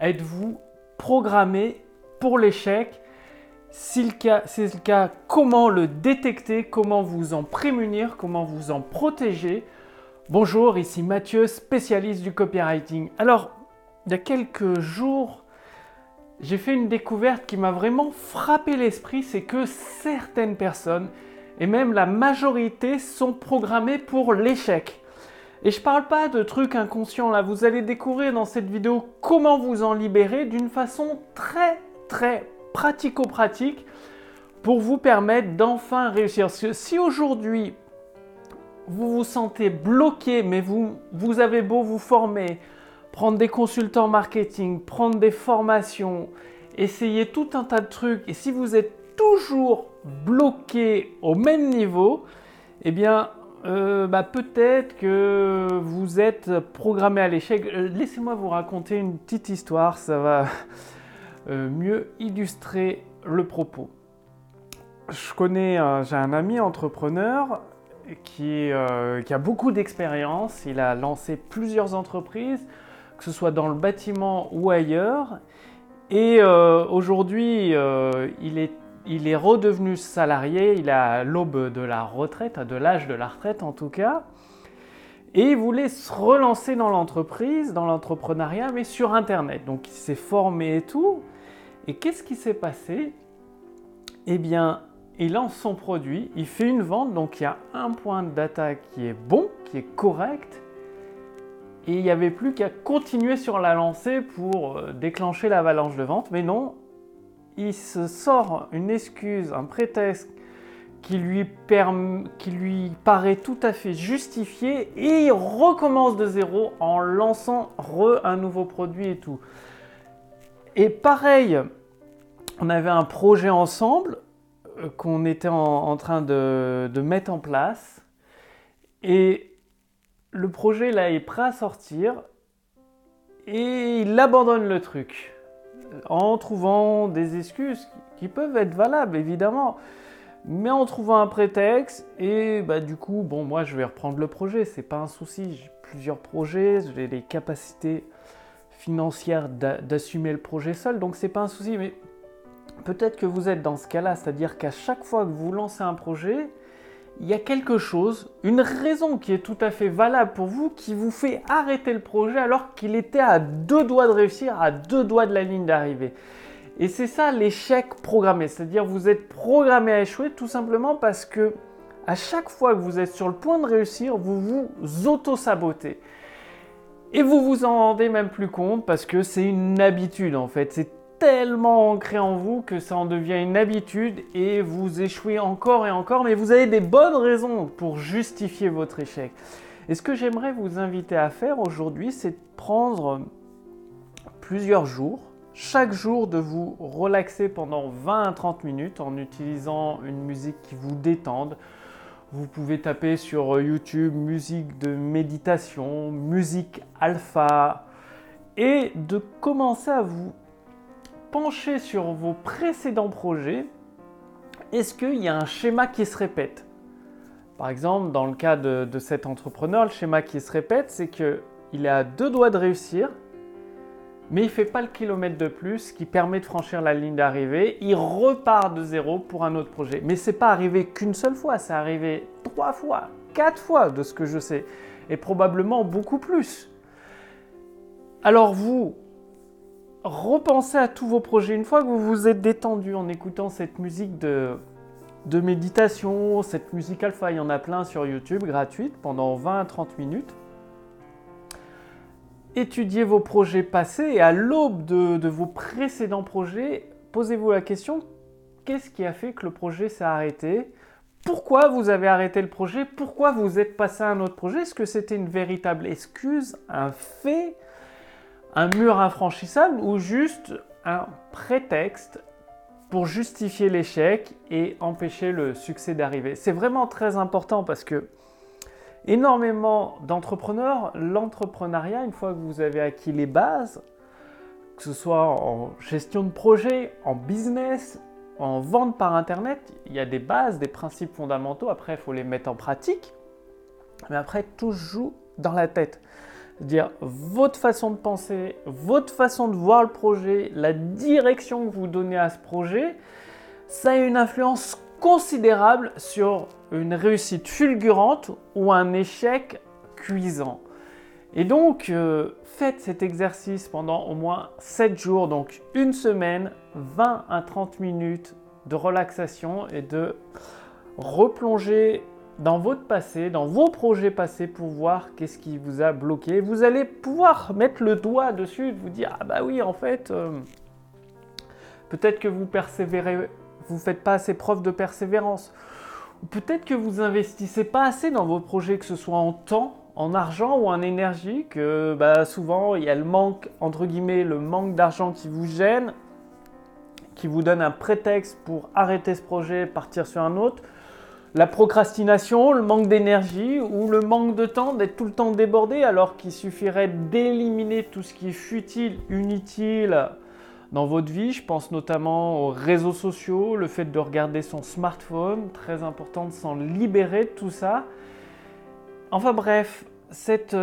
Êtes-vous programmé pour l'échec? Si c'est le cas, comment le détecter? Comment vous en prémunir? Comment vous en protéger? Bonjour, ici Mathieu, spécialiste du copywriting. Alors, il y a quelques jours, j'ai fait une découverte qui m'a vraiment frappé l'esprit, c'est que certaines personnes, et même la majorité, sont programmées pour l'échec. Et je parle pas de trucs inconscients là, vous allez découvrir dans cette vidéo comment vous en libérer d'une façon très très pratico-pratique pour vous permettre d'enfin réussir. Si aujourd'hui vous vous sentez bloqué, mais vous, vous avez beau vous former, prendre des consultants marketing, prendre des formations, essayer tout un tas de trucs, et si vous êtes toujours bloqué au même niveau, eh bien, euh, bah, peut-être que vous êtes programmé à l'échec. Euh, laissez-moi vous raconter une petite histoire, ça va euh, mieux illustrer le propos. Je connais, j'ai un ami entrepreneur qui, qui a beaucoup d'expérience. Il a lancé plusieurs entreprises, que ce soit dans le bâtiment ou ailleurs. Et aujourd'hui, il est il est redevenu salarié, il à l'aube de la retraite, de l'âge de la retraite en tout cas, et il voulait se relancer dans l'entreprise, dans l'entrepreneuriat, mais sur Internet. Donc il s'est formé et tout. Et qu'est-ce qui s'est passé? Eh bien, il lance son produit, il fait une vente, donc il y a un point de data qui est bon, qui est correct, et il n'y avait plus qu'à continuer sur la lancée pour euh, déclencher l'avalanche de vente. Mais non, il se sort une excuse, un prétexte qui lui, qui lui paraît tout à fait justifié et il recommence de zéro en lançant un nouveau produit et tout. Et pareil, on avait un projet ensemble euh, qu'on était en, train de, mettre en place et le projet là est prêt à sortir et il abandonne le truc en trouvant des excuses qui peuvent être valables évidemment, mais en trouvant un prétexte et bah, du coup bon moi je vais reprendre le projet, c'est pas un souci, j'ai plusieurs projets, j'ai les capacités financières d'assumer le projet seul, donc c'est pas un souci, mais peut-être que vous êtes dans ce cas-là, c'est-à-dire qu'à chaque fois que vous lancez un projet, il y a quelque chose, une raison qui est tout à fait valable pour vous, qui vous fait arrêter le projet alors qu'il était à deux doigts de réussir, à deux doigts de la ligne d'arrivée. Et c'est ça l'échec programmé, c'est-à-dire vous êtes programmé à échouer tout simplement parce que à chaque fois que vous êtes sur le point de réussir, vous vous auto-sabotez. Et vous vous en rendez même plus compte parce que c'est une habitude en fait, tellement ancré en vous que ça en devient une habitude et vous échouez encore et encore, mais vous avez des bonnes raisons pour justifier votre échec. Et ce que j'aimerais vous inviter à faire aujourd'hui, c'est de prendre plusieurs jours, chaque jour de vous relaxer pendant 20 à 30 minutes en utilisant une musique qui vous détende. Vous pouvez taper sur YouTube musique de méditation, musique alpha, et de commencer à vous pencher sur vos précédents projets, est-ce qu'il y a un schéma qui se répète? Par exemple, dans le cas de, cet entrepreneur, le schéma qui se répète, c'est qu'il est à deux doigts de réussir, mais il ne fait pas le kilomètre de plus qui permet de franchir la ligne d'arrivée. Il repart de zéro pour un autre projet. Mais c'est pas arrivé qu'une seule fois, c'est arrivé trois fois, quatre fois de ce que je sais, et probablement beaucoup plus. Alors vous, repensez à tous vos projets. Une fois que vous vous êtes détendu en écoutant cette musique de, méditation, cette musique alpha, il y en a plein sur YouTube, gratuite, pendant 20 à 30 minutes. Étudiez vos projets passés et à l'aube de, de vos précédents projets, posez-vous la question, qu'est-ce qui a fait que le projet s'est arrêté? Pourquoi vous avez arrêté le projet? Pourquoi vous êtes passé à un autre projet? Est-ce que c'était une véritable excuse, un fait? Un mur infranchissable ou juste un prétexte pour justifier l'échec et empêcher le succès d'arriver. C'est vraiment très important parce que énormément d'entrepreneurs, l'entrepreneuriat, une fois que vous avez acquis les bases, que ce soit en gestion de projet, en business, en vente par Internet, il y a des bases, des principes fondamentaux. Après, il faut les mettre en pratique. Mais après, tout joue dans la tête. C'est-à-dire votre façon de penser, votre façon de voir le projet, la direction que vous donnez à ce projet, ça a une influence considérable sur une réussite fulgurante ou un échec cuisant. Et donc, euh, faites cet exercice pendant au moins 7 jours, donc une semaine, 20 à 30 minutes de relaxation et de replonger dans votre passé, dans vos projets passés pour voir qu'est-ce qui vous a bloqué. Vous allez pouvoir mettre le doigt dessus vous dire ah bah oui en fait euh, peut-être que vous persévérez, vous faites pas assez preuve de persévérance. Peut-être que vous investissez pas assez dans vos projets, que ce soit en temps, en argent ou en énergie, que bah, souvent il y a le manque, entre guillemets, le manque d'argent qui vous gêne, qui vous donne un prétexte pour arrêter ce projet, partir sur un autre la procrastination, le manque d'énergie ou le manque de temps, d'être tout le temps débordé alors qu'il suffirait d'éliminer tout ce qui est futile, inutile dans votre vie. Je pense notamment aux réseaux sociaux, le fait de regarder son smartphone, très important de s'en libérer de tout ça. Enfin bref, cette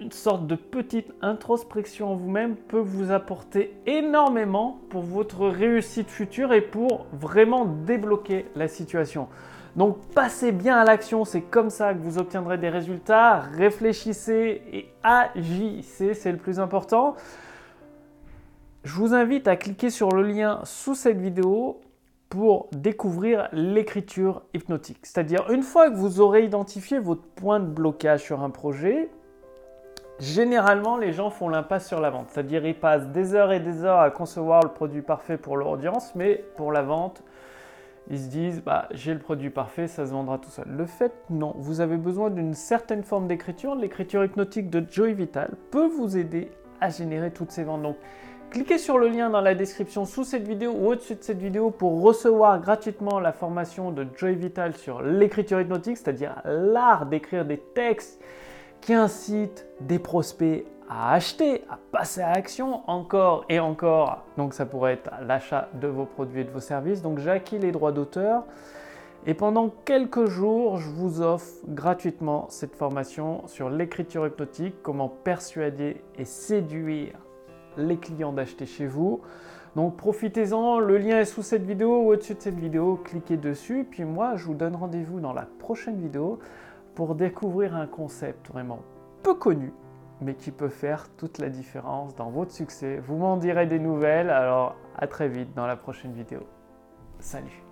une sorte de petite introspection en vous-même peut vous apporter énormément pour votre réussite future et pour vraiment débloquer la situation. Donc passez bien à l'action, c'est comme ça que vous obtiendrez des résultats. Réfléchissez et agissez, c'est le plus important. Je vous invite à cliquer sur le lien sous cette vidéo pour découvrir l'écriture hypnotique. C'est-à-dire une fois que vous aurez identifié votre point de blocage sur un projet, Généralement, les gens font l'impasse sur la vente, c'est-à-dire ils passent des heures et des heures à concevoir le produit parfait pour leur audience, mais pour la vente, ils se disent bah, j'ai le produit parfait, ça se vendra tout seul. Le fait, non, vous avez besoin d'une certaine forme d'écriture. L'écriture hypnotique de Joy Vital peut vous aider à générer toutes ces ventes. Donc, cliquez sur le lien dans la description sous cette vidéo ou au-dessus de cette vidéo pour recevoir gratuitement la formation de Joy Vital sur l'écriture hypnotique, c'est-à-dire l'art d'écrire des textes qui incite des prospects à acheter, à passer à l'action encore et encore. Donc ça pourrait être l'achat de vos produits et de vos services. Donc j'ai les droits d'auteur. Et pendant quelques jours, je vous offre gratuitement cette formation sur l'écriture hypnotique, comment persuader et séduire les clients d'acheter chez vous. Donc profitez-en, le lien est sous cette vidéo ou au-dessus de cette vidéo, cliquez dessus. Puis moi, je vous donne rendez-vous dans la prochaine vidéo pour découvrir un concept vraiment peu connu, mais qui peut faire toute la différence dans votre succès. Vous m'en direz des nouvelles, alors à très vite dans la prochaine vidéo. Salut